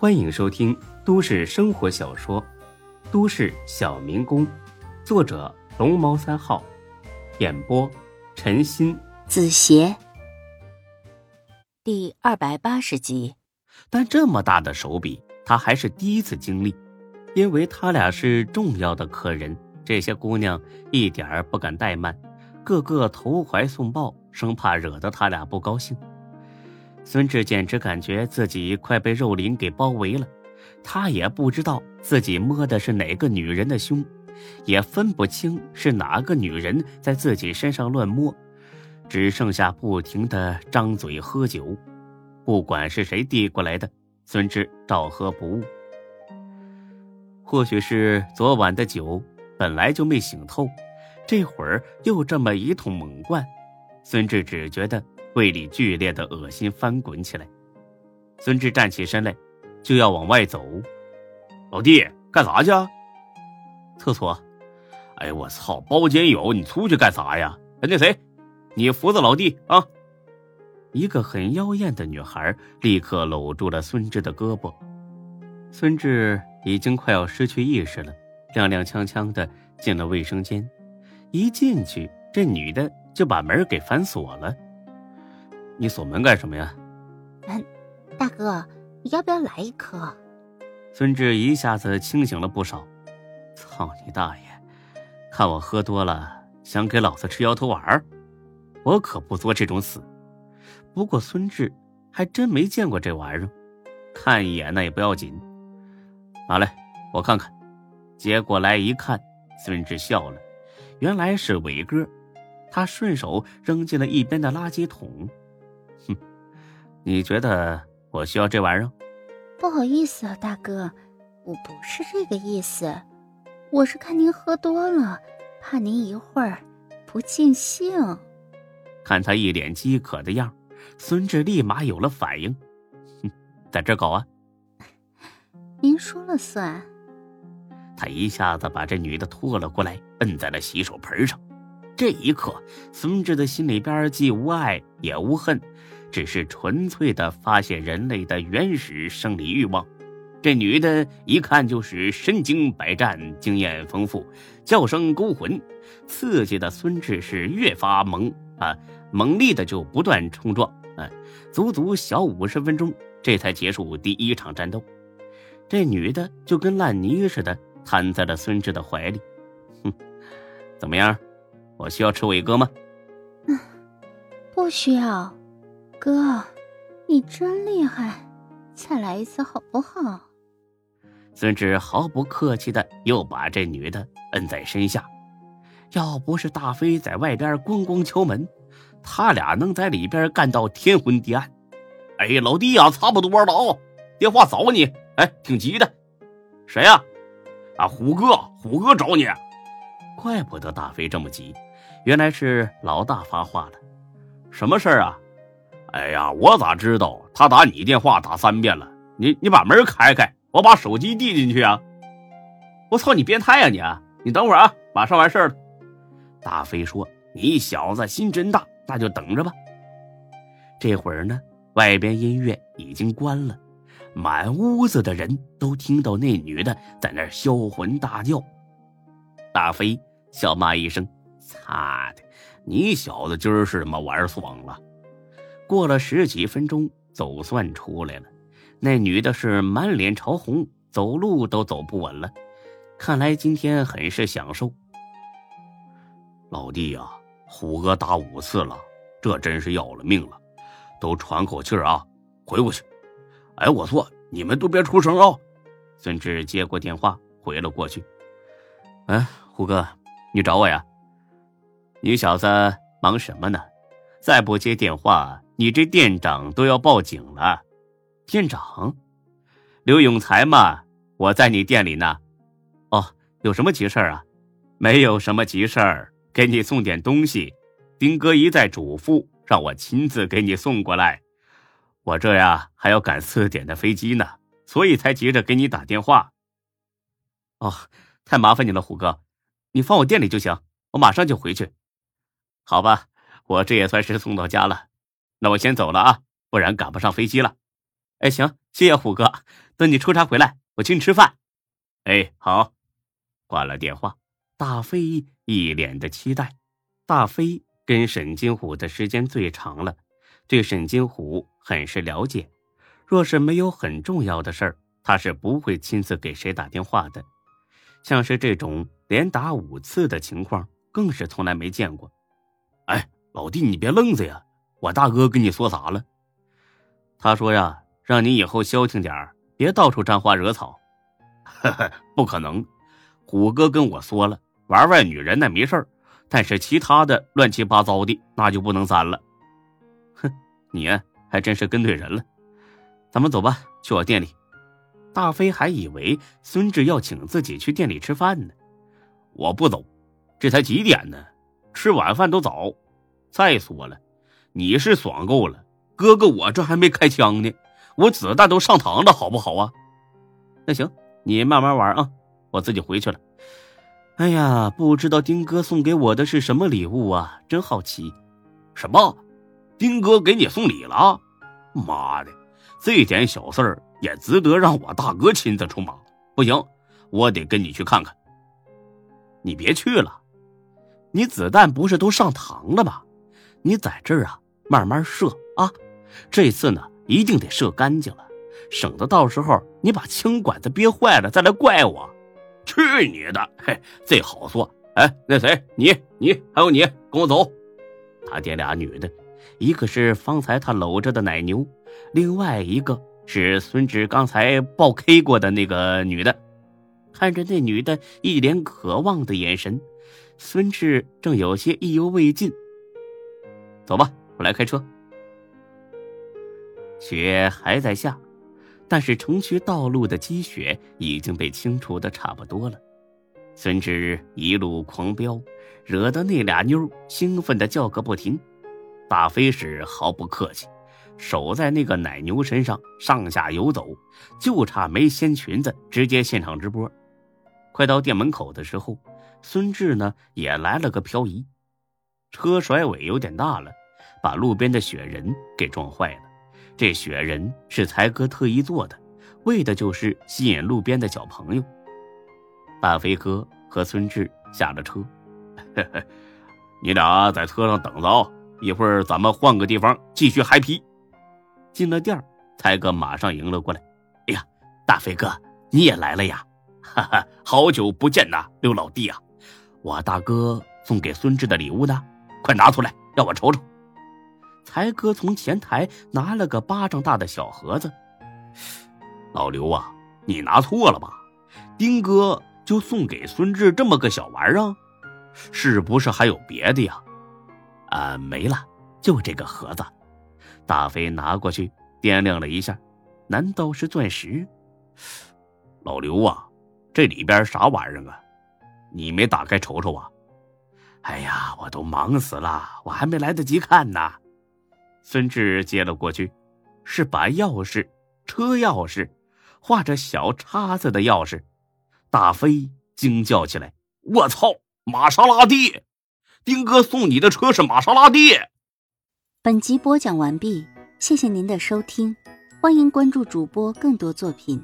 欢迎收听都市生活小说《都市小民工》，作者龙猫三号，演播陈鑫、子邪，第二百八十集。但这么大的手笔，他还是第一次经历，因为他俩是重要的客人，这些姑娘一点儿不敢怠慢，个个投怀送抱，生怕惹得他俩不高兴。孙志简直感觉自己快被肉林给包围了，他也不知道自己摸的是哪个女人的胸，也分不清是哪个女人在自己身上乱摸，只剩下不停的张嘴喝酒。不管是谁递过来的，孙志照喝不误。或许是昨晚的酒本来就没醒透，这会儿又这么一通猛灌，孙志只觉得。胃里剧烈的恶心翻滚起来，孙志站起身来，就要往外走。老弟，干啥去？厕所。哎我操，包间有，你出去干啥呀？哎，那谁，你扶着老弟啊！一个很妖艳的女孩立刻搂住了孙志的胳膊。孙志已经快要失去意识了，踉踉跄跄的进了卫生间。一进去，这女的就把门给反锁了。你锁门干什么呀？嗯，大哥，你要不要来一颗？孙志一下子清醒了不少。操你大爷！看我喝多了，想给老子吃摇头丸我可不作这种死。不过孙志还真没见过这玩意儿，看一眼那也不要紧。拿来，我看看。接过来一看，孙志笑了，原来是伟哥。他顺手扔进了一边的垃圾桶。你觉得我需要这玩意儿？不好意思啊，大哥，我不是这个意思，我是看您喝多了，怕您一会儿不尽兴。看他一脸饥渴的样，孙志立马有了反应。哼，在这搞啊？您说了算。他一下子把这女的拖了过来，摁在了洗手盆上。这一刻，孙志的心里边既无爱也无恨。只是纯粹的发泄人类的原始生理欲望。这女的一看就是身经百战、经验丰富，叫声勾魂，刺激的孙志是越发猛啊，猛力的就不断冲撞，哎，足足小五十分钟，这才结束第一场战斗。这女的就跟烂泥似的瘫在了孙志的怀里。哼，怎么样？我需要吃伟哥吗？嗯，不需要。哥，你真厉害，再来一次好不好？孙志毫不客气的又把这女的摁在身下。要不是大飞在外边咣咣敲门，他俩能在里边干到天昏地暗。哎，老弟呀，差不多了哦，电话找你，哎，挺急的。谁呀？啊，虎哥，虎哥找你。怪不得大飞这么急，原来是老大发话了。什么事儿啊？哎呀，我咋知道？他打你电话打三遍了，你你把门开开，我把手机递进去啊！我操，你变态呀你！啊你等会儿啊，马上完事儿了。大飞说：“你小子心真大，那就等着吧。”这会儿呢，外边音乐已经关了，满屋子的人都听到那女的在那销魂大叫。大飞笑骂一声：“擦的，你小子今儿是他妈玩爽了。”过了十几分钟，总算出来了。那女的是满脸潮红，走路都走不稳了。看来今天很是享受。老弟呀，虎哥打五次了，这真是要了命了，都喘口气啊，回过去。哎，我错你们都别出声啊。孙志接过电话，回了过去。哎，虎哥，你找我呀？你小子忙什么呢？再不接电话。你这店长都要报警了，店长，刘永才嘛，我在你店里呢。哦，有什么急事啊？没有什么急事儿，给你送点东西。丁哥一再嘱咐，让我亲自给你送过来。我这呀还要赶四点的飞机呢，所以才急着给你打电话。哦，太麻烦你了，虎哥，你放我店里就行，我马上就回去。好吧，我这也算是送到家了。那我先走了啊，不然赶不上飞机了。哎，行，谢谢虎哥。等你出差回来，我请你吃饭。哎，好。挂了电话，大飞一脸的期待。大飞跟沈金虎的时间最长了，对沈金虎很是了解。若是没有很重要的事儿，他是不会亲自给谁打电话的。像是这种连打五次的情况，更是从来没见过。哎，老弟，你别愣着呀！我大哥跟你说啥了？他说呀，让你以后消停点别到处沾花惹草。呵呵，不可能。虎哥跟我说了，玩玩女人那没事但是其他的乱七八糟的那就不能沾了。哼，你还真是跟对人了。咱们走吧，去我店里。大飞还以为孙志要请自己去店里吃饭呢。我不走，这才几点呢？吃晚饭都早。再说了，你是爽够了，哥哥我这还没开枪呢，我子弹都上膛了，好不好啊？那行，你慢慢玩啊，我自己回去了。哎呀，不知道丁哥送给我的是什么礼物啊？真好奇。什么？丁哥给你送礼了？妈的！这点小事儿也值得让我大哥亲自出马？不行，我得跟你去看看。你别去了，你子弹不是都上膛了吗？你在这儿啊，慢慢射啊。这次呢，一定得射干净了，省得到时候你把枪管子憋坏了再来怪我。去你的！嘿，这好说。哎，那谁，你你还有你，跟我走。他爹俩女的，一个是方才他搂着的奶牛。另外一个是孙志刚才爆 K 过的那个女的，看着那女的一脸渴望的眼神，孙志正有些意犹未尽。走吧，我来开车。雪还在下，但是城区道路的积雪已经被清除的差不多了。孙志一路狂飙，惹得那俩妞兴奋的叫个不停。大飞是毫不客气。手在那个奶牛身上上下游走，就差没掀裙子直接现场直播。快到店门口的时候，孙志呢也来了个漂移，车甩尾有点大了，把路边的雪人给撞坏了。这雪人是才哥特意做的，为的就是吸引路边的小朋友。大飞哥和孙志下了车，你俩在车上等着啊，一会儿咱们换个地方继续嗨皮。进了店才哥马上迎了过来。哎呀，大飞哥，你也来了呀！哈哈，好久不见呐，刘老弟啊！我大哥送给孙志的礼物呢，快拿出来让我瞅瞅。才哥从前台拿了个巴掌大的小盒子。老刘啊，你拿错了吧？丁哥就送给孙志这么个小玩意儿，是不是还有别的呀？啊，没了，就这个盒子。大飞拿过去，掂量了一下，难道是钻石？老刘啊，这里边啥玩意儿啊？你没打开瞅瞅啊？哎呀，我都忙死了，我还没来得及看呢。孙志接了过去，是把钥匙，车钥匙，画着小叉子的钥匙。大飞惊叫起来：“我操，玛莎拉蒂！丁哥送你的车是玛莎拉蒂！”本集播讲完毕，谢谢您的收听，欢迎关注主播更多作品。